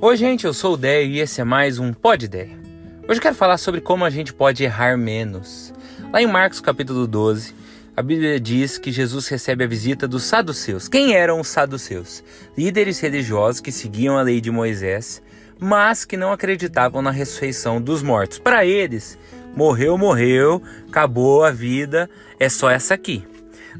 Oi, gente, eu sou o Déio e esse é mais um Pod Ideia. Hoje eu quero falar sobre como a gente pode errar menos. Lá em Marcos capítulo 12, a Bíblia diz que Jesus recebe a visita dos saduceus. Quem eram os saduceus? Líderes religiosos que seguiam a lei de Moisés, mas que não acreditavam na ressurreição dos mortos. Para eles, morreu, morreu, acabou a vida, é só essa aqui.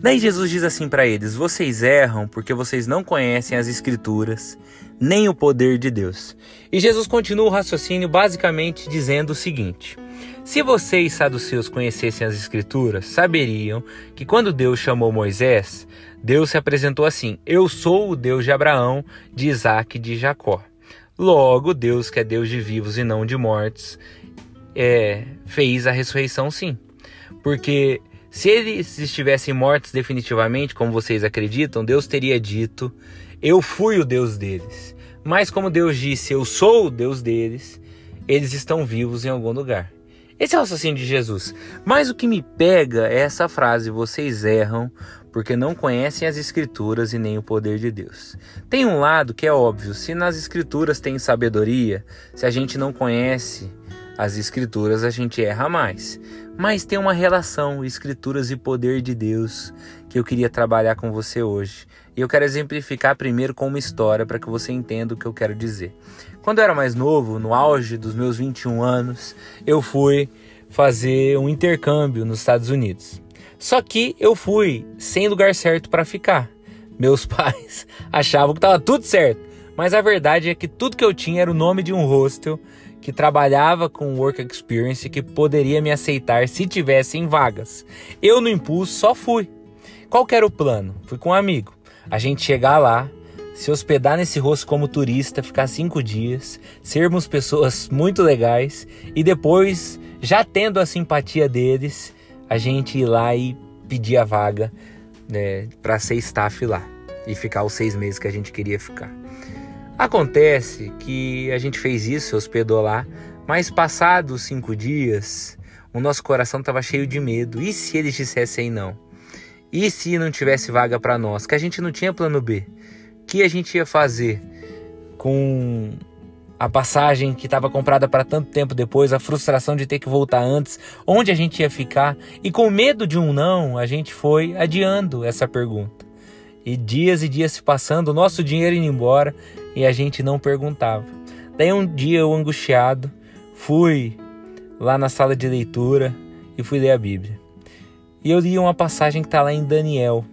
Daí Jesus diz assim para eles: Vocês erram porque vocês não conhecem as Escrituras nem o poder de Deus. E Jesus continua o raciocínio basicamente dizendo o seguinte: Se vocês, saduceus, conhecessem as Escrituras, saberiam que quando Deus chamou Moisés, Deus se apresentou assim: Eu sou o Deus de Abraão, de Isaac e de Jacó. Logo, Deus, que é Deus de vivos e não de mortos, é, fez a ressurreição sim. Porque se eles estivessem mortos definitivamente, como vocês acreditam, Deus teria dito: Eu fui o Deus deles. Mas como Deus disse, Eu sou o Deus deles, eles estão vivos em algum lugar. Esse é o raciocínio de Jesus. Mas o que me pega é essa frase: Vocês erram porque não conhecem as Escrituras e nem o poder de Deus. Tem um lado que é óbvio: se nas Escrituras tem sabedoria, se a gente não conhece as Escrituras, a gente erra mais. Mas tem uma relação, Escrituras e poder de Deus, que eu queria trabalhar com você hoje. E eu quero exemplificar primeiro com uma história para que você entenda o que eu quero dizer. Quando eu era mais novo, no auge dos meus 21 anos, eu fui fazer um intercâmbio nos Estados Unidos. Só que eu fui sem lugar certo para ficar. Meus pais achavam que estava tudo certo, mas a verdade é que tudo que eu tinha era o nome de um hostel que trabalhava com work experience que poderia me aceitar se tivessem vagas. Eu no impulso só fui. Qual era o plano? Fui com um amigo. A gente chegar lá, se hospedar nesse rosto como turista, ficar cinco dias, sermos pessoas muito legais e depois, já tendo a simpatia deles, a gente ir lá e pedir a vaga né, para ser staff lá e ficar os seis meses que a gente queria ficar. Acontece que a gente fez isso, hospedou lá, mas passados cinco dias, o nosso coração estava cheio de medo. E se eles dissessem não? E se não tivesse vaga para nós? Que a gente não tinha plano B. O que a gente ia fazer com a passagem que estava comprada para tanto tempo depois, a frustração de ter que voltar antes, onde a gente ia ficar, e com medo de um não, a gente foi adiando essa pergunta. E dias e dias se passando, o nosso dinheiro indo embora e a gente não perguntava. Daí um dia eu angustiado, fui lá na sala de leitura e fui ler a Bíblia. E eu li uma passagem que está lá em Daniel,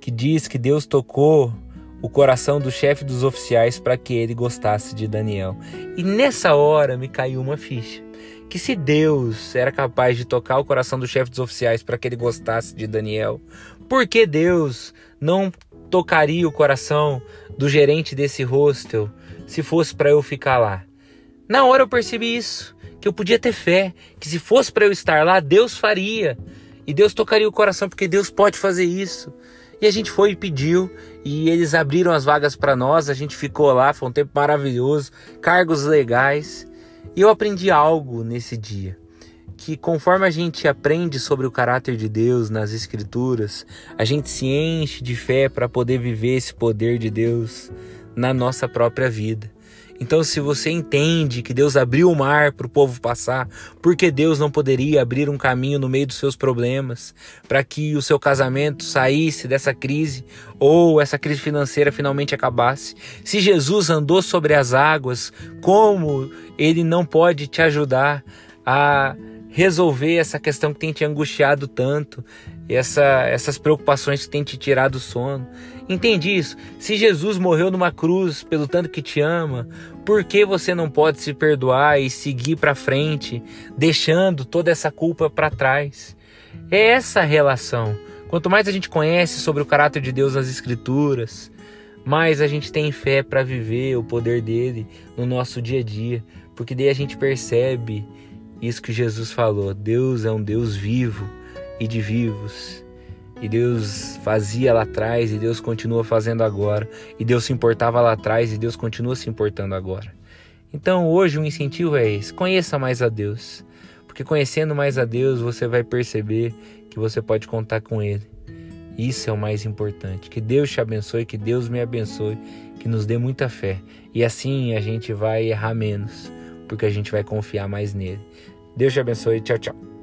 que diz que Deus tocou o coração do chefe dos oficiais para que ele gostasse de Daniel. E nessa hora me caiu uma ficha. Que se Deus era capaz de tocar o coração do chefe dos oficiais para que ele gostasse de Daniel, por que Deus não tocaria o coração do gerente desse hostel se fosse para eu ficar lá? Na hora eu percebi isso, que eu podia ter fé, que se fosse para eu estar lá, Deus faria. E Deus tocaria o coração porque Deus pode fazer isso. E a gente foi e pediu, e eles abriram as vagas para nós, a gente ficou lá, foi um tempo maravilhoso, cargos legais. E eu aprendi algo nesse dia, que conforme a gente aprende sobre o caráter de Deus nas escrituras, a gente se enche de fé para poder viver esse poder de Deus na nossa própria vida. Então, se você entende que Deus abriu o mar para o povo passar, porque Deus não poderia abrir um caminho no meio dos seus problemas, para que o seu casamento saísse dessa crise ou essa crise financeira finalmente acabasse? Se Jesus andou sobre as águas, como ele não pode te ajudar a resolver essa questão que tem te angustiado tanto, essa, essas preocupações que tem te tirado o sono. Entende isso? Se Jesus morreu numa cruz pelo tanto que te ama, por que você não pode se perdoar e seguir para frente, deixando toda essa culpa para trás? É essa relação. Quanto mais a gente conhece sobre o caráter de Deus nas Escrituras, mais a gente tem fé para viver o poder dele no nosso dia a dia, porque daí a gente percebe isso que Jesus falou: Deus é um Deus vivo e de vivos. E Deus fazia lá atrás, e Deus continua fazendo agora. E Deus se importava lá atrás, e Deus continua se importando agora. Então hoje o um incentivo é esse: conheça mais a Deus. Porque conhecendo mais a Deus, você vai perceber que você pode contar com Ele. Isso é o mais importante. Que Deus te abençoe, que Deus me abençoe, que nos dê muita fé. E assim a gente vai errar menos porque a gente vai confiar mais nele. Deus te abençoe. Tchau, tchau.